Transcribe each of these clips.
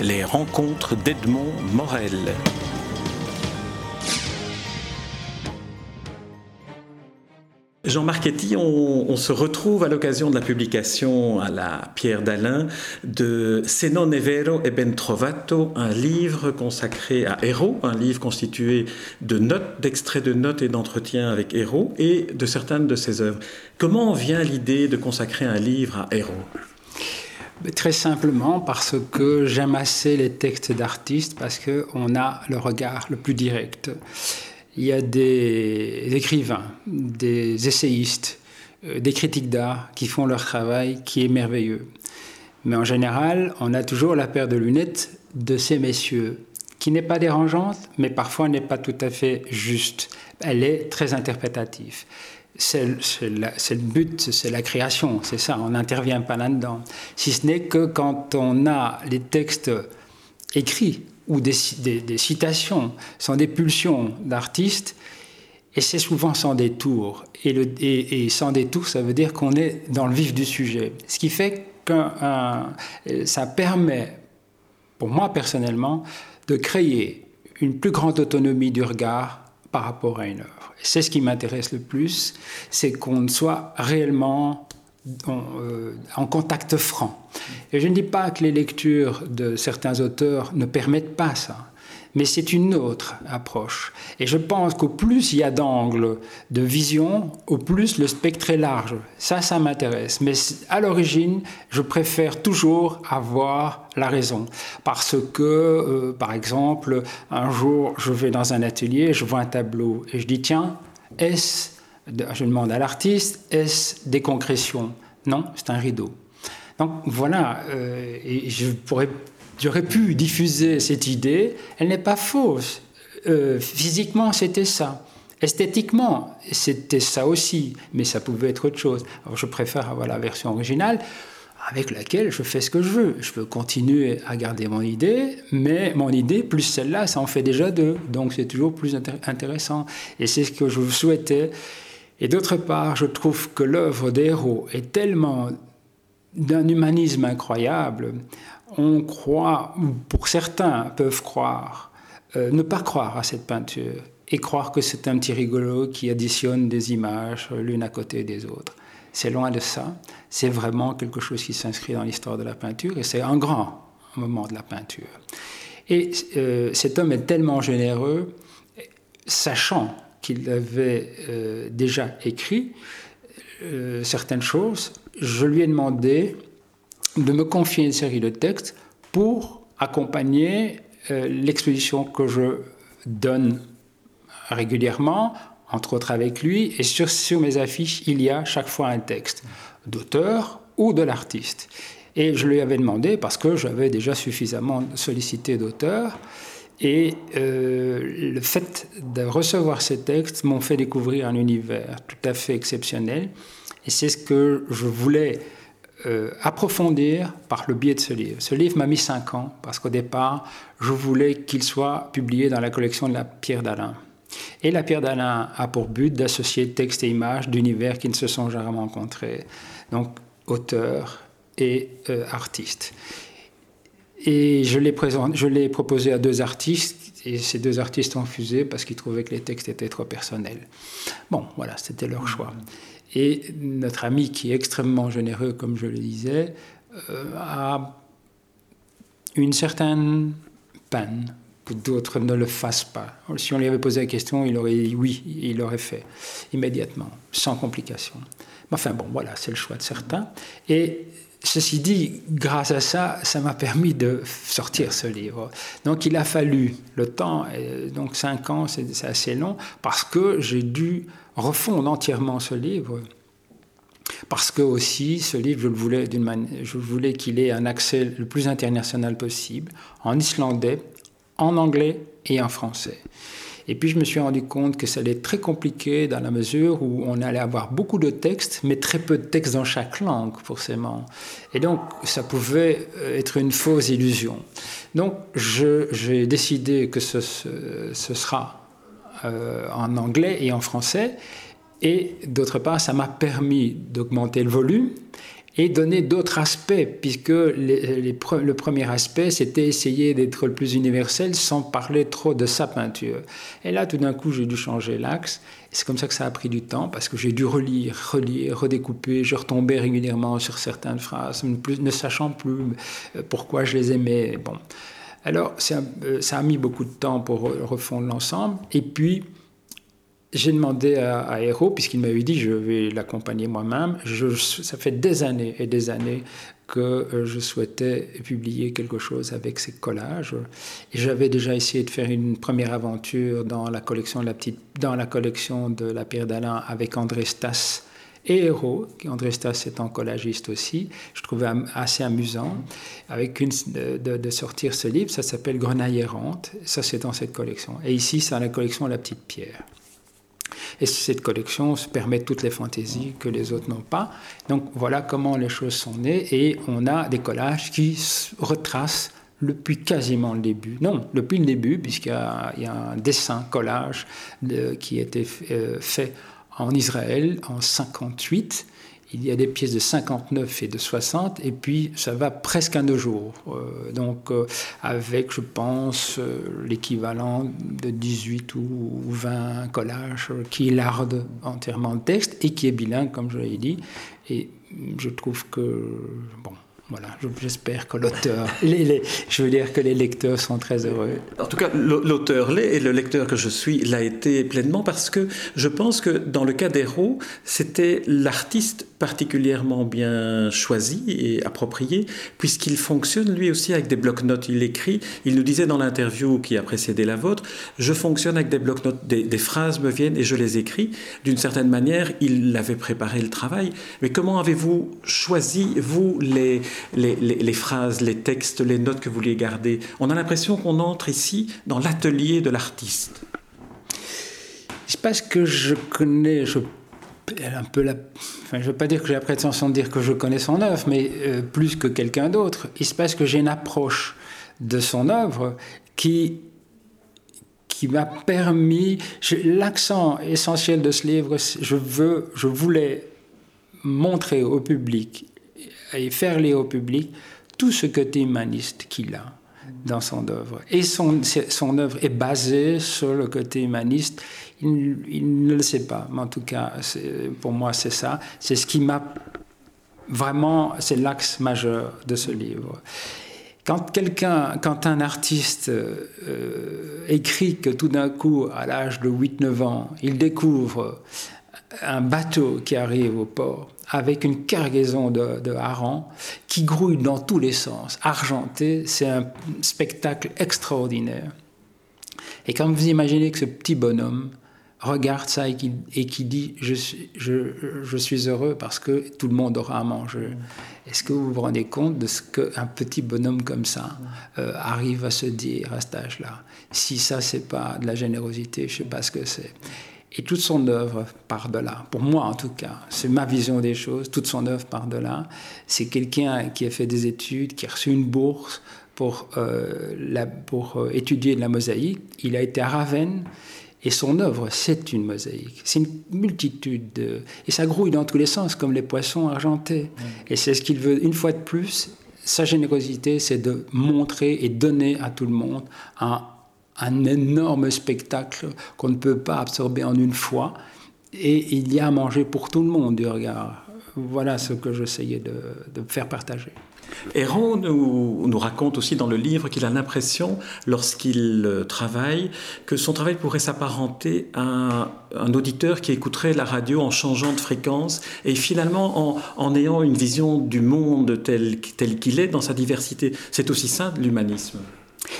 Les rencontres d'Edmond Morel. Jean Marchetti, on, se retrouve à l'occasion de la publication à la Pierre d'Alain de Se non è vero e ben trovato, un livre consacré à Héros, un livre constitué de notes, d'extraits de notes et d'entretiens avec Héros et de certaines de ses œuvres. Comment vient l'idée de consacrer un livre à Héros Très simplement parce que j'aime assez les textes d'artistes, parce qu'on a le regard le plus direct il y a des écrivains, des essayistes, euh, des critiques d'art qui font leur travail qui est merveilleux. Mais en général, on a toujours la paire de lunettes de ces messieurs, qui n'est pas dérangeante, mais parfois n'est pas tout à fait juste. Elle est très interprétative. C'est le but, c'est la création, c'est ça, on n'intervient pas là-dedans. Si ce n'est que quand on a les textes écrits ou des, citations sont des pulsions d'artistes, et c'est souvent sans détour. Et, et, sans détour, ça veut dire qu'on est dans le vif du sujet. Ce qui fait que ça permet, pour moi personnellement, de créer une plus grande autonomie du regard par rapport à une œuvre. C'est ce qui m'intéresse le plus, c'est qu'on soit réellement euh, en, contact franc. Et je ne dis pas que les lectures de certains auteurs ne permettent pas ça, mais c'est une autre approche. Et je pense qu'au plus il y a d'angles de vision, au plus le spectre est large. Ça, ça m'intéresse. Mais à l'origine, je préfère toujours avoir la raison. Parce que, euh, par exemple, un jour, je vais dans un atelier, je vois un tableau et je dis, tiens, est-ce je demande à l'artiste, est-ce des concrétions? Non, c'est un rideau. Donc voilà, euh, et je pourrais, j'aurais pu diffuser cette idée, elle n'est pas fausse. Euh, physiquement, c'était ça. Esthétiquement, c'était ça aussi, mais ça pouvait être autre chose. Je préfère avoir la version originale avec laquelle je fais ce que je veux. Je peux continuer à garder mon idée, mais mon idée plus celle-là, ça en fait déjà deux. Donc c'est toujours plus intéressant. Et c'est ce que je souhaitais. Et d'autre part, je trouve que l'œuvre d'Héros est tellement d'un humanisme incroyable. On croit, ou pour certains peuvent croire, euh, ne pas croire à cette peinture et croire que c'est un petit rigolo qui additionne des images l'une à côté des autres. C'est loin de ça. C'est vraiment quelque chose qui s'inscrit dans l'histoire de la peinture et c'est un grand moment de la peinture. Et euh, cet homme est tellement généreux, sachant qu'il avait euh, déjà écrit euh, certaines choses, je lui ai demandé de me confier une série de textes pour accompagner euh, l'exposition que je donne régulièrement, entre autres avec lui, et sur, sur mes affiches, il y a chaque fois un texte d'auteur ou de l'artiste. Et je lui avais demandé, parce que j'avais déjà suffisamment sollicité d'auteurs, et euh, le fait de recevoir ces textes m'ont fait découvrir un univers tout à fait exceptionnel. Et c'est ce que je voulais euh, approfondir par le biais de ce livre. Ce livre m'a mis cinq ans parce qu'au départ, je voulais qu'il soit publié dans la collection de la Pierre d'Alain. Et la Pierre d'Alain a pour but d'associer texte et images d'univers qui ne se sont jamais rencontrés. Donc, auteur et euh, artiste. Et je l'ai, proposé à deux artistes, et ces deux artistes ont refusé parce qu'ils trouvaient que les textes étaient trop personnels. Bon, voilà, c'était leur choix. Et notre ami, qui est extrêmement généreux, comme je le disais, euh, a une certaine peine que d'autres ne le fassent pas. Si on lui avait posé la question, il aurait dit oui, il l'aurait fait immédiatement, sans complication. Enfin bon, voilà, c'est le choix de certains. Et Ceci dit, grâce à ça, ça m'a permis de sortir ce livre. Donc il a fallu le temps, donc cinq ans, c'est assez long, parce que j'ai dû refondre entièrement ce livre parce que aussi ce livre, je, le voulais je voulais qu'il ait un accès le plus international possible, en islandais, en anglais et en français. Et puis je me suis rendu compte que ça allait être très compliqué dans la mesure où on allait avoir beaucoup de textes, mais très peu de textes dans chaque langue, forcément. Et donc ça pouvait euh, être une fausse illusion. Donc j'ai décidé que ce, sera euh, en anglais et en français. Et d'autre part, ça m'a permis d'augmenter le volume et donner d'autres aspects, puisque le premier aspect, c'était essayer d'être le plus universel sans parler trop de sa peinture. Et là, tout d'un coup, j'ai dû changer l'axe. C'est comme ça que ça a pris du temps, parce que j'ai dû relire, relire, redécouper. Je retombais régulièrement sur certaines phrases, ne sachant plus euh, pourquoi je les aimais. Bon. Alors, euh, ça a mis beaucoup de temps pour refondre l'ensemble. Et puis, j'ai demandé à, à puisqu'il m'avait dit je vais l'accompagner moi-même. Ça fait des années et des années que euh, je souhaitais publier quelque chose avec ces collages. Et j'avais déjà essayé de faire une première aventure dans la collection de la, petite, dans la, collection de la Pierre d'Alain avec André Stas et Héro, qui André Stas un collagiste aussi. Je trouvais assez amusant avec de, de sortir ce livre. Ça s'appelle Grenaille errante. Ça, c'est dans cette collection. Et ici, c'est dans la collection La Petite Pierre. Et cette collection se permet toutes les fantaisies que les autres n'ont pas. Donc voilà comment les choses sont nées et on a des collages qui retracent depuis quasiment le début. Non, depuis le début, puisqu'il y, a un dessin collage qui a été euh, fait en Israël en 58 il y a des pièces de 59 et de 60, et puis ça va presque à nos jours. Euh, donc, euh, avec, je pense, euh, l'équivalent de 18 ou 20 collages qui lardent entièrement le texte et qui est bilingue, comme je l'ai dit. Et je trouve que, bon, voilà, j'espère que l'auteur, je veux dire que les lecteurs sont très heureux. En tout cas, l'auteur l'est et le lecteur que je suis l'a été pleinement parce que je pense que dans le cas d'Héros, c'était l'artiste particulièrement bien choisi et approprié puisqu'il fonctionne lui aussi avec des blocs-notes. Il écrit, il nous disait dans l'interview qui a précédé la vôtre, je fonctionne avec des blocs-notes, des, phrases me viennent et je les écris. D'une certaine manière, il avait préparé le travail. Mais comment avez-vous choisi, vous, les les, phrases, les textes, les notes que vous vouliez garder. On a l'impression qu'on entre ici dans l'atelier de l'artiste. Se passe que je connais, je, un peu la, enfin, je ne veux pas dire que j'ai la prétention de dire que je connais son œuvre, mais euh, plus que quelqu'un d'autre. Il se passe que j'ai une approche de son œuvre qui qui m'a permis l'accent essentiel de ce livre je veux je voulais montrer au public et faire lire au public tout ce côté humaniste qu'il a dans son œuvre. Et son, œuvre est basée sur le côté humaniste. Il, ne le sait pas, mais en tout cas, pour moi, c'est ça. C'est ce qui m'a vraiment, c'est l'axe majeur de ce livre. Quand quelqu'un, quand un artiste euh, écrit que tout d'un coup, à l'âge de 8-9 ans, il découvre un bateau qui arrive au port avec une cargaison de, de harengs qui grouille dans tous les sens, argenté. C'est un spectacle extraordinaire. Et quand vous imaginez que ce petit bonhomme regarde ça et qui, dit je, suis heureux parce que tout le monde aura à manger. Est-ce que vous vous rendez compte de ce qu'un petit bonhomme comme ça euh, arrive à se dire à cet âge-là? Si ça, c'est pas de la générosité, je sais pas ce que c'est. Et toute son œuvre part de là. Pour moi, en tout cas, c'est ma vision des choses. Toute son œuvre part de là. C'est quelqu'un qui a fait des études, qui a reçu une bourse pour, euh, la, pour euh, étudier la mosaïque. Il a été à Ravenne. Et son œuvre, c'est une mosaïque. C'est une multitude de... Et ça grouille dans tous les sens, comme les poissons argentés. Et c'est ce qu'il veut, une fois de plus, sa générosité, c'est de montrer et donner à tout le monde un un énorme spectacle qu'on ne peut pas absorber en une fois. Et il y a à manger pour tout le monde du regard. Voilà ce que j'essayais de, faire partager. Héron nous, raconte aussi dans le livre qu'il a l'impression, lorsqu'il travaille, que son travail pourrait s'apparenter à un auditeur qui écouterait la radio en changeant de fréquence et finalement en, en ayant une vision du monde tel, tel qu'il est dans sa diversité. C'est aussi ça l'humanisme.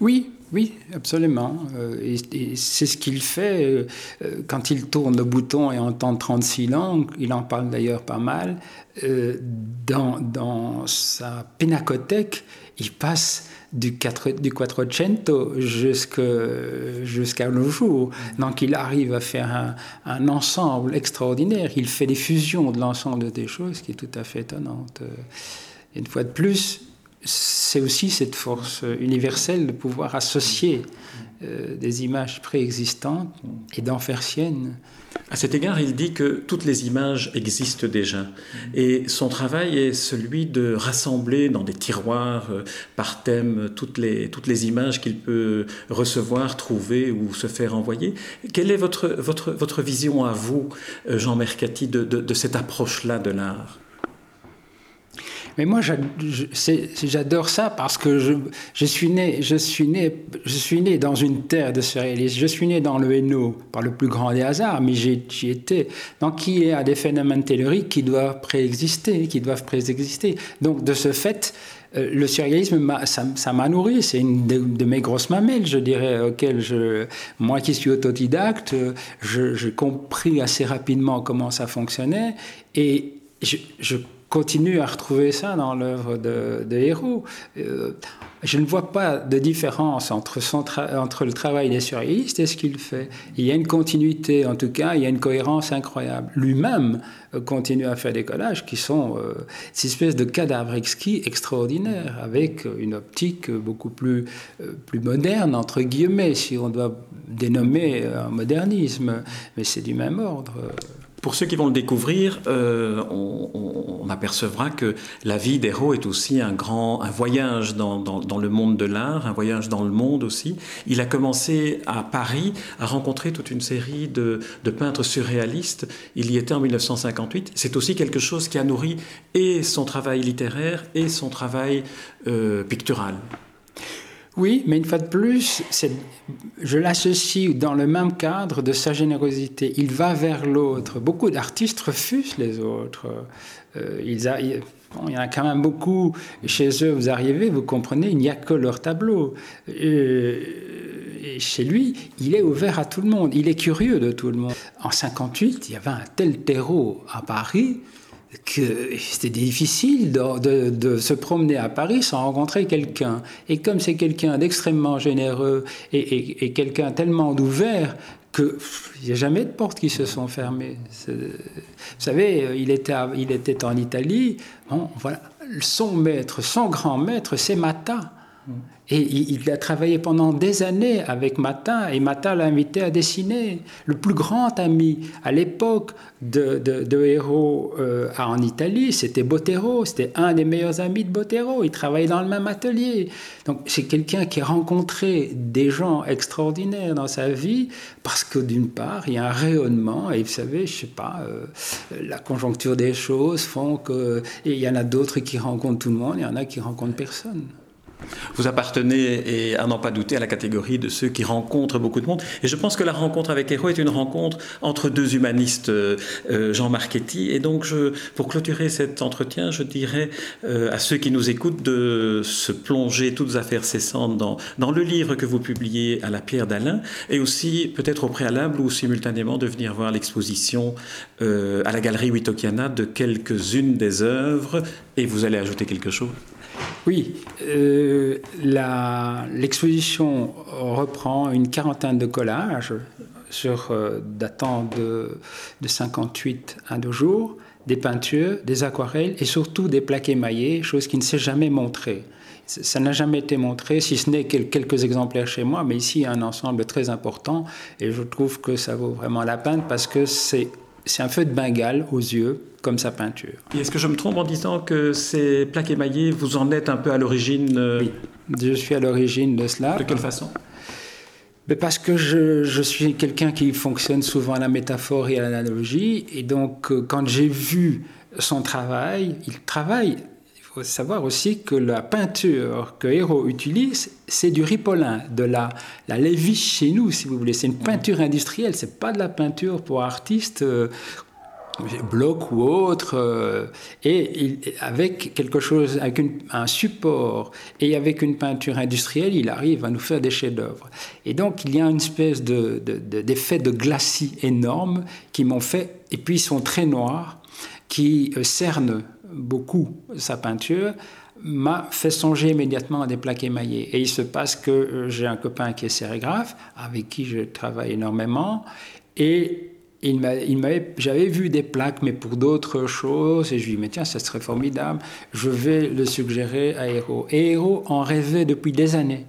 Oui, oui, absolument. Euh, et, c'est ce qu'il fait euh, euh, quand il tourne le bouton et entend 36 langues. Il en parle d'ailleurs pas mal. dans, dans, sa pinacothèque, il passe du, 4, du Quattrocento jusqu'à nos jours. Donc il arrive à faire un, un, ensemble extraordinaire. Il fait des fusions de l'ensemble des choses qui est tout à fait étonnante. une fois de plus, c'est aussi cette force universelle de pouvoir associer euh, des images préexistantes et d'en faire sienne. À cet égard, il dit que toutes les images existent déjà. Et son travail est celui de rassembler dans des tiroirs euh, par thème toutes les, toutes les images qu'il peut recevoir, trouver ou se faire envoyer. Quelle est votre, votre, votre vision à vous, euh, Jean Mercati, de, de cette approche-là de l'art? Mais moi, j'adore ça parce que je, suis né, je, suis né, je suis né dans une terre de surréalistes. Je suis né dans le Hainaut par le plus grand des hasards, mais j'y étais. Donc, il y a des phénomènes telluriques qui doivent préexister, qui doivent préexister. Donc, de ce fait, euh, le surréalisme, ça m'a nourri. C'est une de, mes grosses mamelles, je dirais, auxquelles je, moi qui suis autodidacte, j'ai compris assez rapidement comment ça fonctionnait. Et je, je continue à retrouver ça dans l'œuvre de, Héros. Euh, je ne vois pas de différence entre, le travail des surréalistes et ce qu'il fait. Il y a une continuité, en tout cas, il y a une cohérence incroyable. Lui-même euh, continue à faire des collages qui sont euh, ces espèces de cadavres exquis extraordinaires, avec une optique beaucoup plus moderne, entre guillemets, si on doit dénommer un modernisme, mais c'est du même ordre. Pour ceux qui vont le découvrir, euh, on, apercevra que la vie d'Héro est aussi un grand un voyage dans, dans, le monde de l'art, un voyage dans le monde aussi. Il a commencé à Paris à rencontrer toute une série de, de peintres surréalistes. Il y était en 1958. C'est aussi quelque chose qui a nourri et son travail littéraire et son travail euh, pictural. Oui, mais une fois de plus, je l'associe dans le même cadre de sa générosité. Il va vers l'autre. Beaucoup d'artistes refusent les autres. Euh, il, y en a quand même beaucoup chez eux. Vous arrivez, vous comprenez, il n'y a que leur tableau. Chez lui, il est ouvert à tout le monde. Il est curieux de tout le monde. En 58, il y avait un tel terreau à Paris que c'était difficile de, se promener à Paris sans rencontrer quelqu'un. Et comme c'est quelqu'un d'extrêmement généreux et, quelqu'un tellement d'ouvert qu'il n'y a jamais de portes qui se sont fermées. Vous savez, il était, il était en Italie. Bon, voilà. Son maître, son grand maître, c'est Mata. Et il, a travaillé pendant des années avec Matin, et Matin l'a invité à dessiner. Le plus grand ami à l'époque de, de, Héros euh, en Italie, c'était Botero, c'était un des meilleurs amis de Botero, il travaillait dans le même atelier. Donc c'est quelqu'un qui a rencontré des gens extraordinaires dans sa vie, parce que d'une part, il y a un rayonnement, et vous savez, je sais pas, euh, la conjoncture des choses font que... il y en a d'autres qui rencontrent tout le monde, il y en a qui rencontrent personne. Vous appartenez, et à n'en pas douter, à la catégorie de ceux qui rencontrent beaucoup de monde. Et je pense que la rencontre avec Héros est une rencontre entre deux humanistes, euh, euh, Jean Marchetti. Et donc, pour clôturer cet entretien, je dirais euh, à ceux qui nous écoutent de se plonger toutes affaires cessantes dans, dans le livre que vous publiez à la Pierre d'Alain, et aussi peut-être au préalable ou simultanément de venir voir l'exposition à la galerie Witokiana de quelques-unes des œuvres. Et vous allez ajouter quelque chose? Oui, euh, l'exposition reprend une quarantaine de collages sur, euh, datant de, de 58 à deux jours, des peintures, des aquarelles et surtout des plaques émaillées, chose qui ne s'est jamais montrée. Ça n'a jamais été montré, si ce n'est quelques exemplaires chez moi, mais ici un ensemble très important et je trouve que ça vaut vraiment la peine parce que c'est un feu de Bengale aux yeux comme sa peinture. Est-ce que je me trompe en disant que ces plaques émaillées, vous en êtes un peu à l'origine euh, Oui, je suis à l'origine de cela. De quelle façon? Mais parce que je, je suis quelqu'un qui fonctionne souvent à la métaphore et à l'analogie, et donc euh, quand j'ai vu son travail, il travaille il faut savoir aussi que la peinture que Hérault utilise, c'est du ripolin, de la, la léviche chez nous, si vous voulez. C'est une peinture industrielle, c'est pas de la peinture pour artistes euh, bloc ou autre, euh, et avec quelque chose, avec un support et avec une peinture industrielle, il arrive à nous faire des chefs-d'œuvre. Et donc il y a une espèce d'effet de, de, de glacis énorme qui m'ont fait, et puis ils sont très noirs, qui euh, cernent beaucoup sa peinture, m'a fait songer immédiatement à des plaques émaillées. Et il se passe que euh, j'ai un copain qui est sérigraphe, avec qui je travaille énormément, et il m'avait, j'avais vu des plaques, mais pour d'autres choses, et je lui ai dit, mais tiens, ça serait formidable, je vais le suggérer à Héros. Et Héros en rêvait depuis des années.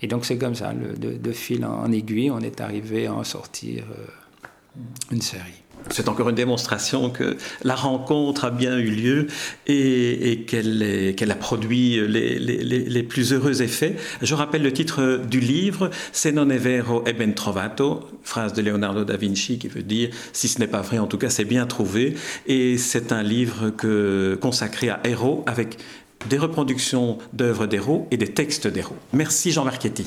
Et donc c'est comme ça, de, fil en, aiguille, on est arrivé à en sortir euh, une série. C'est encore une démonstration que la rencontre a bien eu lieu et, qu'elle a produit les, plus heureux effets. Je rappelle le titre du livre, Se non è vero e ben trovato, phrase de Leonardo da Vinci qui veut dire si ce n'est pas vrai, en tout cas c'est bien trouvé. Et c'est un livre que, consacré à héros avec des reproductions d'œuvres d'héros et des textes d'héros. Merci Jean Marchetti.